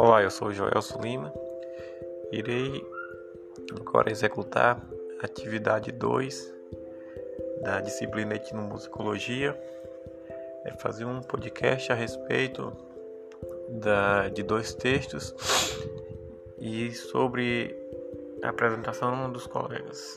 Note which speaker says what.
Speaker 1: Olá, eu sou Joel Lima. Irei agora executar a atividade 2 da disciplina Etnomusicologia. É fazer um podcast a respeito da, de dois textos e sobre a apresentação dos colegas.